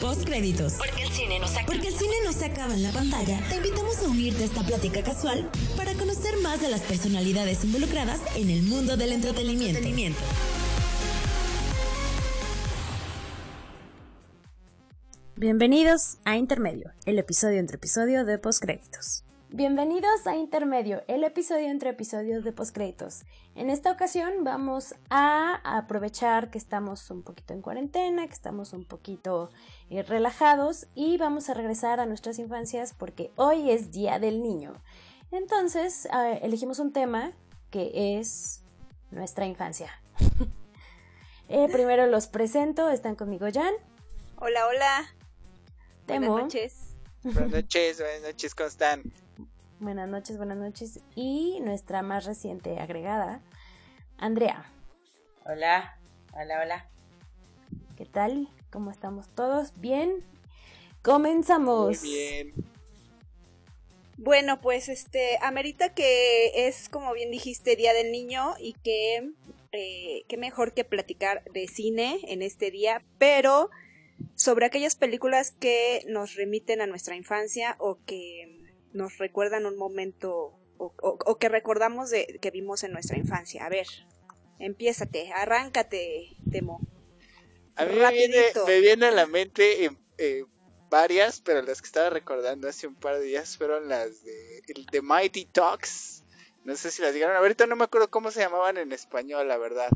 Postcréditos. Porque el cine no se Porque el cine no se acaba en la pantalla. Te invitamos a unirte a esta plática casual para conocer más de las personalidades involucradas en el mundo del entretenimiento. Bienvenidos a Intermedio, el episodio entre episodio de Postcréditos. Bienvenidos a Intermedio, el episodio entre episodios de postcréditos. En esta ocasión vamos a aprovechar que estamos un poquito en cuarentena, que estamos un poquito eh, relajados y vamos a regresar a nuestras infancias porque hoy es Día del Niño. Entonces ah, elegimos un tema que es nuestra infancia. Eh, primero los presento, están conmigo Jan. Hola, hola. Temo. Buenas noches. Buenas noches, buenas noches, ¿cómo están? Buenas noches, buenas noches. Y nuestra más reciente agregada, Andrea. Hola, hola, hola. ¿Qué tal? ¿Cómo estamos todos? ¿Bien? Comenzamos. Muy bien. Bueno, pues este, amerita que es, como bien dijiste, Día del Niño y que eh, qué mejor que platicar de cine en este día, pero sobre aquellas películas que nos remiten a nuestra infancia o que nos recuerdan un momento o, o- o que recordamos de que vimos en nuestra infancia. A ver, empiézate, arráncate, Temo. A mí me viene, me viene a la mente eh, eh, varias, pero las que estaba recordando hace un par de días fueron las de, el de Mighty Talks. No sé si las dijeron. Ahorita no me acuerdo cómo se llamaban en español, la verdad.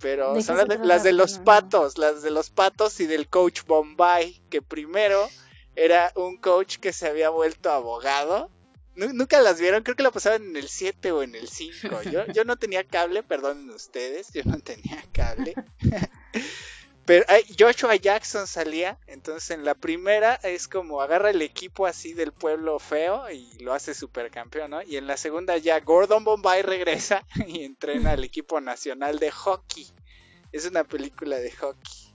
Pero ¿De son las de, las de trata? los patos, las de los patos y del coach Bombay, que primero era un coach que se había vuelto abogado. Nu- Nunca las vieron, creo que la pasaban en el 7 o en el 5. Yo, yo no tenía cable, perdonen ustedes, yo no tenía cable. Pero Joshua Jackson salía, entonces en la primera es como agarra el equipo así del pueblo feo y lo hace supercampeón, ¿no? Y en la segunda ya Gordon Bombay regresa y entrena al equipo nacional de hockey. Es una película de hockey.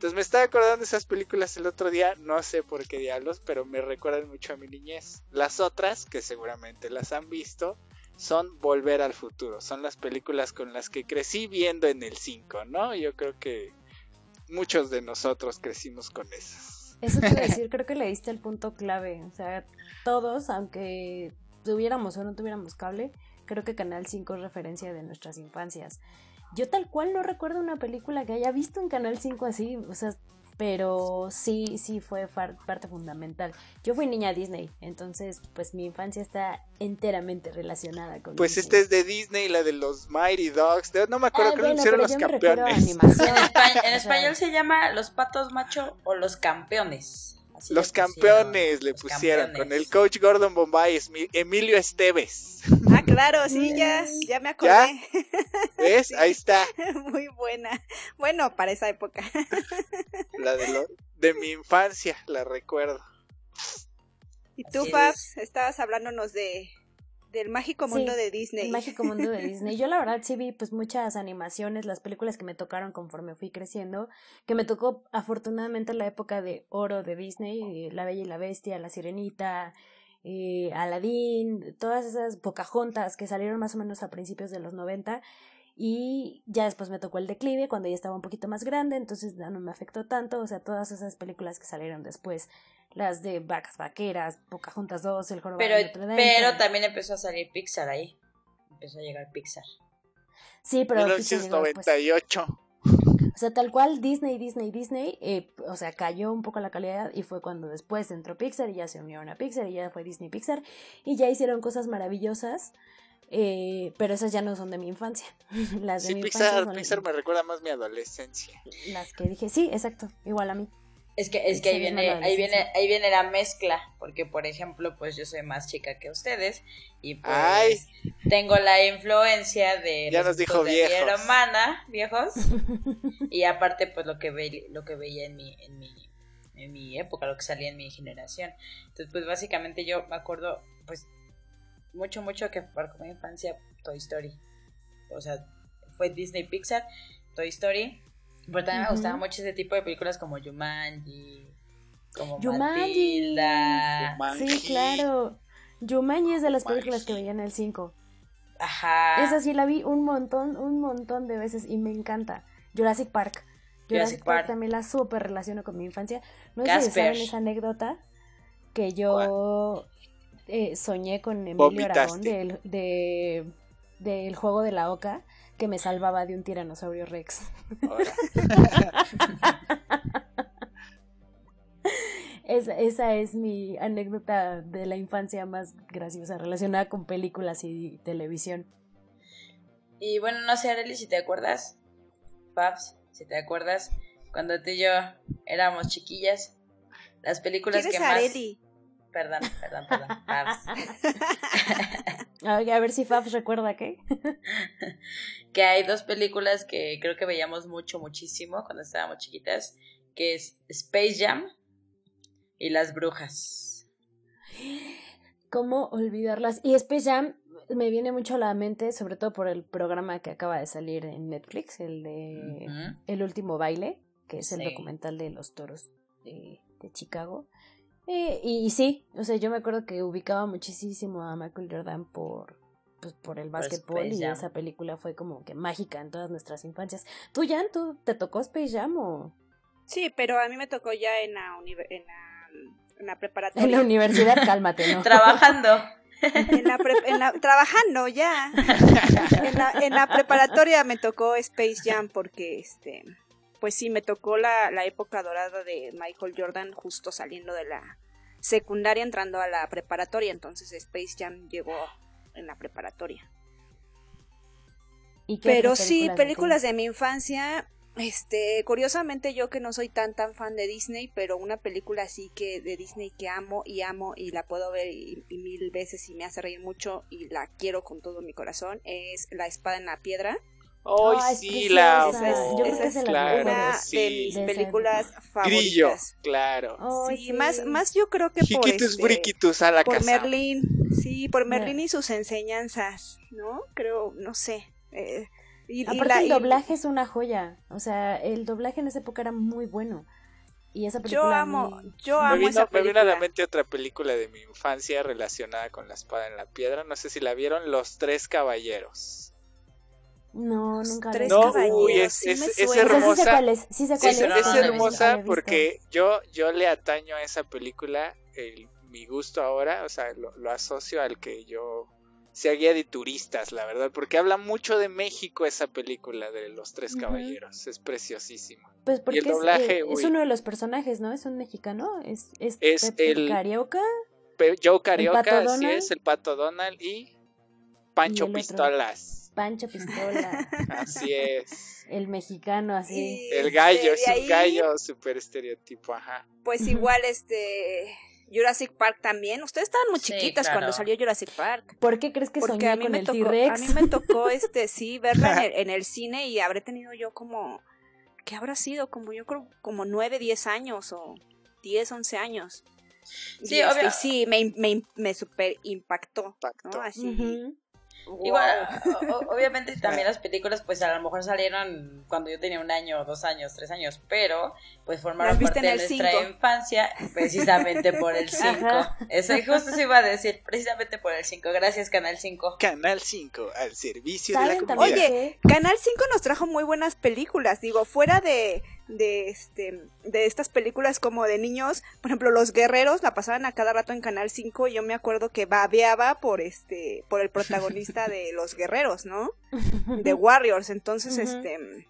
Entonces me estaba acordando de esas películas el otro día, no sé por qué diablos, pero me recuerdan mucho a mi niñez. Las otras, que seguramente las han visto, son Volver al Futuro. Son las películas con las que crecí viendo en el 5, ¿no? Yo creo que muchos de nosotros crecimos con esas. Eso a decir, creo que le diste el punto clave. O sea, todos, aunque tuviéramos o no tuviéramos cable, creo que Canal 5 es referencia de nuestras infancias. Yo tal cual no recuerdo una película que haya visto en Canal 5 así, o sea, pero sí, sí fue far- parte fundamental. Yo fui niña Disney, entonces pues mi infancia está enteramente relacionada con Pues Disney. este es de Disney, la de los Mighty Dogs. de- No me acuerdo, Ah, creo que bueno, hicieron los campeones. En, espa- en español se llama Los Patos Macho o Los Campeones. Así Los pusieron, campeones le pusieron con el coach Gordon Bombay, Emilio Esteves. Claro, sí, ya, ya me acordé. ¿Ves? Ahí está, Muy buena. Bueno, para esa época. la de, lo- de mi infancia, la recuerdo. Y tú, Así Fabs, estabas hablándonos de del mágico mundo Sí, de Disney. El mágico mundo de Disney. Yo la verdad sí vi pues muchas animaciones, las películas que me tocaron conforme fui creciendo, que me tocó afortunadamente la época de oro de Disney, La Bella y la Bestia, La Sirenita, eh, Aladdin, todas esas Pocahontas que salieron más o menos a principios de los 90 y ya después me tocó el declive cuando ya estaba un poquito más grande, entonces ya no me afectó tanto, o sea, todas esas películas que salieron después, las de Vacas Vaqueras, Pocahontas 2, El Jorobado Pero, de Notre Dame. pero también empezó a salir Pixar ahí. Empezó a llegar Pixar. Sí, pero Pixar llegó después. 1998. O sea, tal cual Disney, Disney, Disney, eh, o sea, cayó un poco la calidad y fue cuando después entró Pixar y ya se unieron a Pixar y ya fue Disney Pixar y ya hicieron cosas maravillosas, eh, pero esas ya no son de mi infancia. Las de Sí, mi infancia Pixar, Pixar me recuerda más mi adolescencia. las que dije, sí, exacto, igual a mí. Es que, es que ahí viene, ahí viene, ahí viene la mezcla, porque por ejemplo, pues yo soy más chica que ustedes y pues Ay. tengo la influencia de Ya los nos dijo de mi viejos. hermana, viejos, y aparte pues lo que ve, lo que veía en mi, en mi, en mi época, lo que salía en mi generación. Entonces, pues básicamente yo me acuerdo, pues, mucho, mucho que marcó mi infancia Toy Story. O sea, fue Disney Pixar, Toy Story. Pero también me gustaba mucho ese tipo de películas como Jumanji, como Jumanji. Matilda. Jumanji. Sí, claro. Jumanji es de las Jumanji. películas que veía en el 5. Ajá. Esa sí la vi un montón, un montón de veces y me encanta. Jurassic Park. Jurassic, Park. también la súper relaciono con mi infancia. No sé si saben esa anécdota que yo eh, soñé con Emilio Aragón del, de, del juego de la Oca que me salvaba de un tiranosaurio Rex. esa, es mi anécdota de la infancia más graciosa relacionada con películas y televisión. Y bueno, no sé, Arely, si te acuerdas, Paps, si te acuerdas, cuando tú y yo éramos chiquillas, las películas que más... Perdón, perdón, perdón. a ver si Fabs recuerda qué. que hay dos películas que creo que veíamos mucho, muchísimo cuando estábamos chiquitas, que es Space Jam y Las Brujas. ¿Cómo olvidarlas? Y Space Jam me viene mucho a la mente, sobre todo por el programa que acaba de salir en Netflix, el de El último baile, que es el documental de los toros de, de Chicago. Eh, y, sí, o sea, yo me acuerdo que ubicaba muchísimo a Michael Jordan por, pues, por el básquetbol y esa película fue como que mágica en todas nuestras infancias. ¿Tú, Jan, tú te tocó Space Jam o...? Sí, pero a mí me tocó ya en la, en en la preparatoria. En la universidad, cálmate, ¿no? Trabajando. En la, en la trabajando ya. En la, en la preparatoria me tocó Space Jam porque este pues sí, me tocó la, la, época dorada de Michael Jordan justo saliendo de la secundaria entrando a la preparatoria, entonces Space Jam llegó en la preparatoria. Pero sí, películas de, mi infancia, este, curiosamente yo que no soy tan tan fan de Disney, pero una película así que de Disney que amo y amo y la puedo ver mil veces y me hace reír mucho y la quiero con todo mi corazón es La espada en la piedra. Hoy sí, la Yo creo que es una de mis películas favoritas. Grillo, claro. sí, más, más yo creo que por este, a la por Merlín, sí, por Merlín y sus enseñanzas, ¿no? Creo, no sé. Eh, y, Aparte el doblaje es una joya, o sea, el doblaje en esa época era muy bueno. Y esa película yo amo, yo amo me vino, esa película. Me vino a la mente otra película de mi infancia relacionada con la espada en la piedra, no sé si la vieron, Los Tres Caballeros. No, nunca Tres no, uy, es, hermosa. Sí sé cuál es. es, hermosa porque yo, yo le ataño a esa película el, mi gusto ahora, o sea, lo, asocio al que yo sea guía de turistas, la verdad, porque habla mucho de México esa película de Los Tres Caballeros, es preciosísimo. Pues porque eh, es, uno de los personajes, ¿no? Es un mexicano, es, es, el Carioca. Joe Carioca, así es, el Pato Donald y Pancho Pistolas. Pancho Pistola. así es. El mexicano, así. El gallo, es un gallo súper estereotipo, ajá. Pues igual, este. Jurassic Park también. Ustedes estaban muy chiquitas cuando salió Jurassic Park. ¿Por qué crees que Porque a mí con me el tocó, A mí me tocó, este, sí, verla en el, cine y habré tenido yo como. ¿Qué habrá sido? Como yo creo, como nueve, diez años o diez, once años. Sí, y, este, sí, me, me, me super impactó. ¿no? Así. Igual, obviamente también las películas pues a lo mejor salieron cuando yo tenía un año, dos años, tres años, pero pues formaron parte de nuestra infancia precisamente por el 5. Eso justo se iba a decir, precisamente por el 5. Gracias Canal 5. Canal 5, al servicio de la comunidad. Oye, Canal 5 nos trajo muy buenas películas, digo, fuera de de este de estas películas como de niños, por ejemplo, Los Guerreros la pasaban a cada rato en Canal 5 y yo me acuerdo que babeaba por este por el protagonista de Los Guerreros, ¿no? De Warriors, entonces este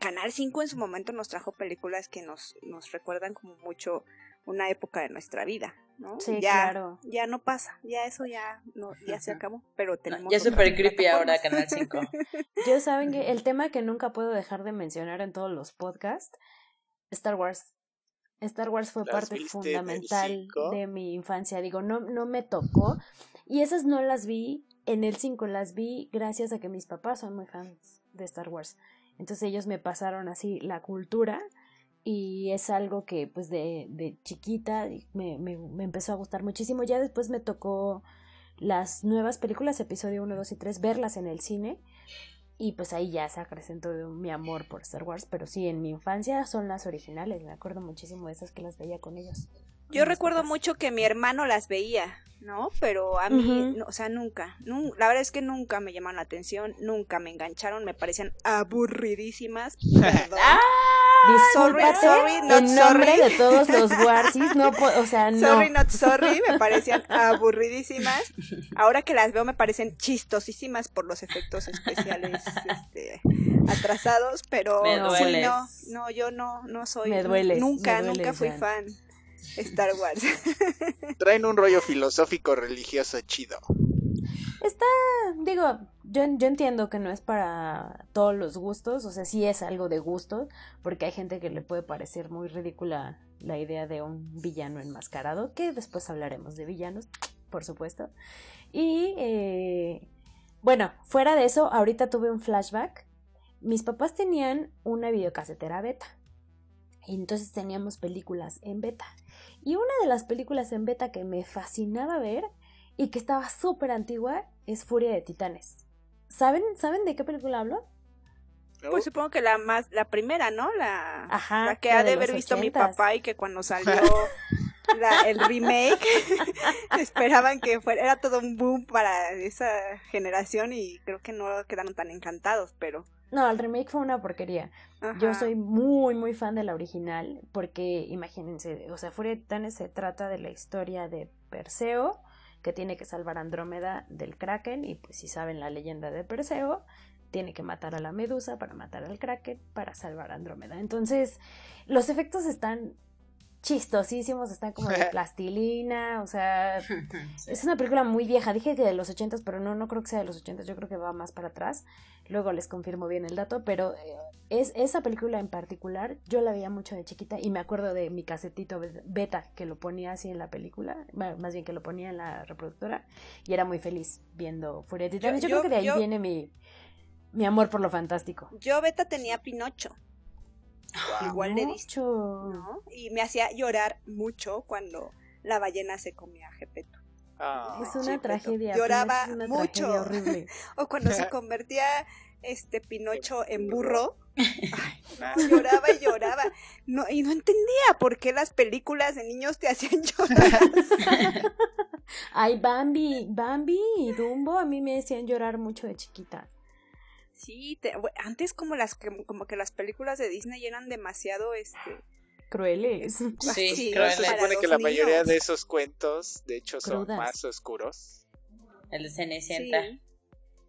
Canal 5 en su momento nos trajo películas que nos nos recuerdan como mucho una época de nuestra vida, ¿no? Sí, ya, claro. Ya no pasa, ya eso ya no, ya se acabó, pero tenemos... ya es súper creepy ahora Canal 5. Yo saben que el tema que nunca puedo dejar de mencionar en todos los podcasts, Star Wars. Star Wars fue parte fundamental de mi infancia. Digo, no, no me tocó. Y esas no las vi en el 5, las vi gracias a que mis papás son muy fans de Star Wars. Entonces ellos me pasaron así la cultura y es algo que pues de, de chiquita me, me, me, empezó a gustar muchísimo. Ya después me tocó las nuevas películas, episodio 1, 2 y 3, verlas en el cine y pues ahí ya se acrecentó mi amor por Star Wars, pero sí, en mi infancia son las originales, me acuerdo muchísimo de esas que las veía con ellos. Yo recuerdo mucho que mi hermano las veía, ¿no? Pero a mí, o sea, nunca, la verdad es que nunca me llamaron la atención, nunca me engancharon, me parecían aburridísimas. Perdón. ¡Ah! Discúlpate, sorry, not en nombre sorry. de todos los Warsis, no, o sea, no. Sorry, not sorry, me parecían aburridísimas. Ahora que las veo me parecen chistosísimas por los efectos especiales este, atrasados, pero sí, no, no, yo no, no soy, Me dueles, nunca, me nunca dueles, fui Jan. fan de Star Wars. Traen un rollo filosófico religioso chido. Está, digo, yo, yo entiendo que no es para todos los gustos, o sea, sí es algo de gusto, porque hay gente que le puede parecer muy ridícula la idea de un villano enmascarado, que después hablaremos de villanos, por supuesto. Y, eh, bueno, fuera de eso, ahorita tuve un flashback. Mis papás tenían una videocasetera beta. Y entonces teníamos películas en beta. Y una de las películas en beta que me fascinaba ver y que estaba súper antigua es Furia de Titanes. ¿Saben, ¿Saben de qué película hablo? Pues supongo que la más, la primera, ¿no? La, Ajá, la que la ha de de haber visto mi papá y que cuando salió la- el remake esperaban que fuera, era todo un boom para esa generación y creo que no quedaron tan encantados, pero No, el remake fue una porquería. Yo soy muy, muy fan de la original porque imagínense, o sea, Furia de Titanes se trata de la historia de Perseo que tiene que salvar a Andrómeda del Kraken y pues si saben la leyenda de Perseo, tiene que matar a la Medusa para matar al Kraken para salvar a Andrómeda. Entonces, los efectos están chistosísimos, están como de plastilina, o sea, Sí. es una película muy vieja, dije que de los ochentas, pero no, no creo que sea de los ochentas, yo creo que va más para atrás. Luego les confirmo bien el dato, pero eh, es esa película en particular, yo la veía mucho de chiquita y me acuerdo de mi casetito be- beta que lo ponía así en la película, más bien que lo ponía en la reproductora y era muy feliz viendo Furia. Yo, Yo- creo que de ahí yo- viene mi, mi amor por lo fantástico. Yo beta tenía Pinocho. Igual de Mucho. ¿no? Y me hacía llorar mucho cuando la ballena se comía a Gepeto. Ah, Es una tragedia. lloraba Pinocho es una mucho. tragedia horrible. O cuando se convertía este Pinocho en burro. Ay, Ah. no, lloraba y lloraba. No, y no entendía por qué las películas de niños te hacían llorar. Ay, Bambi, Bambi y Dumbo a mí me hacían llorar mucho de chiquita. Sí, te- antes como las que como que las películas de Disney eran demasiado este Crueles. Sí, creo se supone que la mayoría de esos cuentos, de hecho, son Crudas. más oscuros. El de Cenicienta, Sí.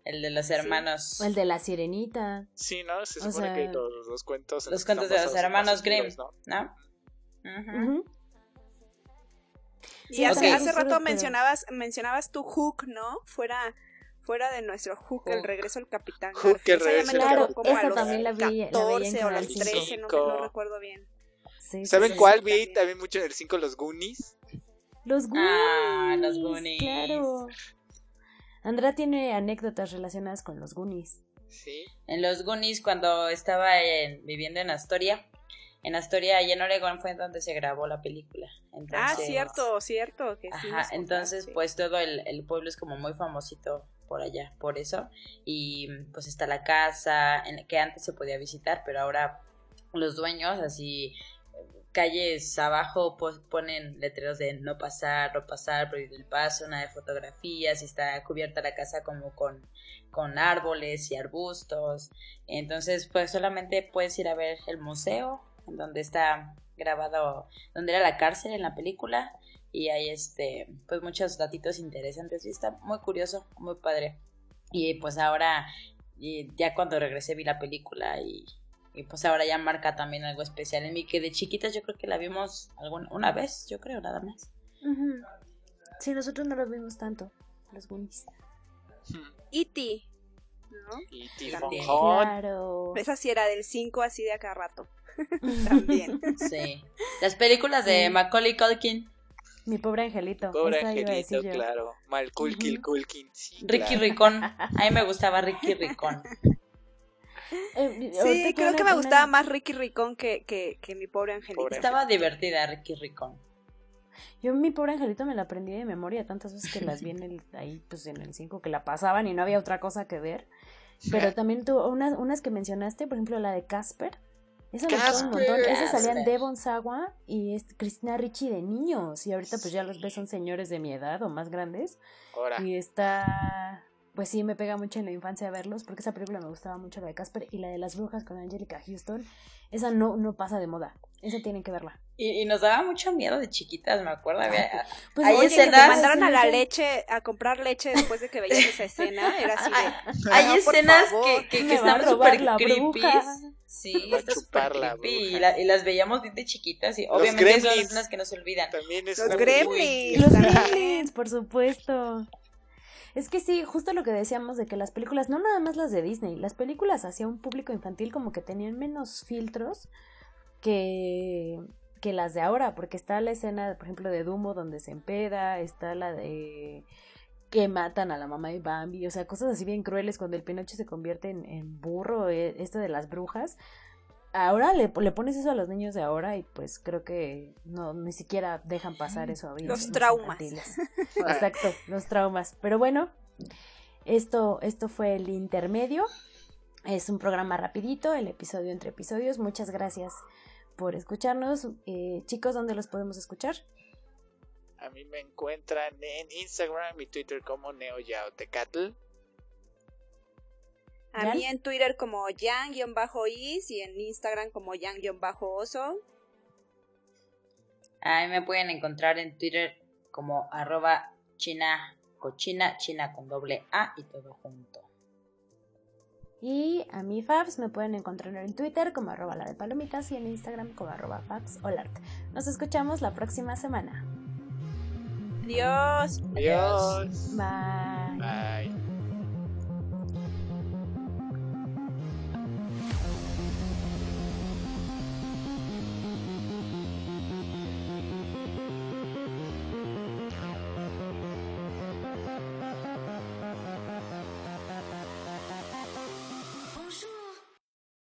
el de los hermanos. El de la sirenita. Sí, ¿no? Se O supone sea, que los, los cuentos... Los cuentos de los hermanos Grimm, ¿no? ¿no? Y hace, Ok. hace rato pero- mencionabas mencionabas tu Hook, ¿no? Fuera fuera de nuestro Hook, el Hook. regreso al Capitán Hook, el regreso al Claro, como a esa los también la vi- la veía en 14 o los 5. 13, no, no recuerdo bien. Sí, ¿Saben sí. cuál vi también. también mucho en el 5? Los Goonies. Los Goonies. Ah, los Goonies. Claro. Andrea tiene anécdotas relacionadas con los Goonies. Sí. En los Goonies, cuando estaba en- viviendo en Astoria, en Astoria y en Oregón fue donde se grabó la película. Ah, Entonces- cierto, cierto. Que sí Ajá, entonces pues todo el, el pueblo es como muy famosito por allá, por eso. Y pues está la casa en, que antes se podía visitar, pero ahora los dueños así calles abajo pues ponen letreros de no pasar, no pasar, prohibido el paso, nada de fotografías, y está cubierta la casa como con, con árboles y arbustos. Entonces pues solamente puedes ir a ver el museo, en donde está grabado, donde era la cárcel en la película, y hay este pues muchos datitos interesantes y está muy curioso muy padre y pues ahora y ya cuando regresé vi la película y, y, pues ahora ya marca también algo especial en mí que de chiquitas yo creo que la vimos alguna una vez yo creo nada más Ujú. Sí, nosotros no los vimos tanto, los Goonies. E.T., ¿no? Y También. Timonjón. Claro. Esa sí era del 5 así de acá rato. También. sí las películas de Sí. Macaulay Culkin Mi pobre angelito. Pobre angelito, claro. Mal Kulkin, Ujú. Kulkin. Sí, Ricky claro. Ricón a mí me gustaba Ricky Ricón Eh, Sí, creo que me una- gustaba más Ricky Ricón que, que, que mi pobre angelito. Pobre estaba divertida Ricky Ricón Yo mi pobre angelito me la aprendí de memoria tantas veces que las vi en el, ahí pues en el 5 que la pasaban y no había otra cosa que ver. Pero también tú, unas, unas que mencionaste, por ejemplo la de Casper. Esa me gustaba un montón. Esas salían. Devon Sawa y este, Cristina Ricci de niños. Y ahorita pues ya los ves son señores de mi edad o más grandes. Y está... pues sí me pega mucho en la infancia verlos, porque esa película me gustaba mucho la de Casper y la de las brujas con Angelica Houston, esa no, no pasa de moda, esa tienen que verla. Y, y nos daba mucho miedo de chiquitas, me acuerdo. Había, pues hay oye, escenas... que te mandaron a la leche, a comprar leche después de que veías esa escena, era así de... Hay, escenas que, que, que están súper creepy. Sí, está súper creepy. Y, la, y, las veíamos bien de chiquitas y los obviamente gremlins. son escenas que no se olvidan. También es los gremlins. Los gremlins, por supuesto. Es que sí, justo lo que decíamos de que las películas, no nada más las de Disney, las películas hacia un público infantil como que tenían menos filtros que, que las de ahora, porque está la escena, por ejemplo, de Dumbo donde se empeda, está la de que matan a la mamá de Bambi, o sea, cosas así bien crueles cuando el Pinocho se convierte en, en burro, eh, esto de las brujas. Ahora le, le, pones eso a los niños de ahora y pues creo que no ni siquiera dejan pasar eso a Los traumas. Exacto, los traumas. Pero bueno, esto, esto fue el intermedio. Es un programa rapidito, el episodio entre episodios. Muchas gracias por escucharnos. Eh, chicos, ¿dónde los podemos escuchar? A mí me encuentran en Instagram y Twitter como NeoYaoTecatl. A mí en Twitter como Yang-Is y en Instagram como Yang-Oso. A mí me pueden encontrar en Twitter como arroba china cochina, china con doble A y todo junto. Y a mí Fabs me pueden encontrar en Twitter como arroba la de palomitas y en Instagram como arroba Fabs Nos escuchamos la próxima semana. Adiós. Adiós. Bye. Bye.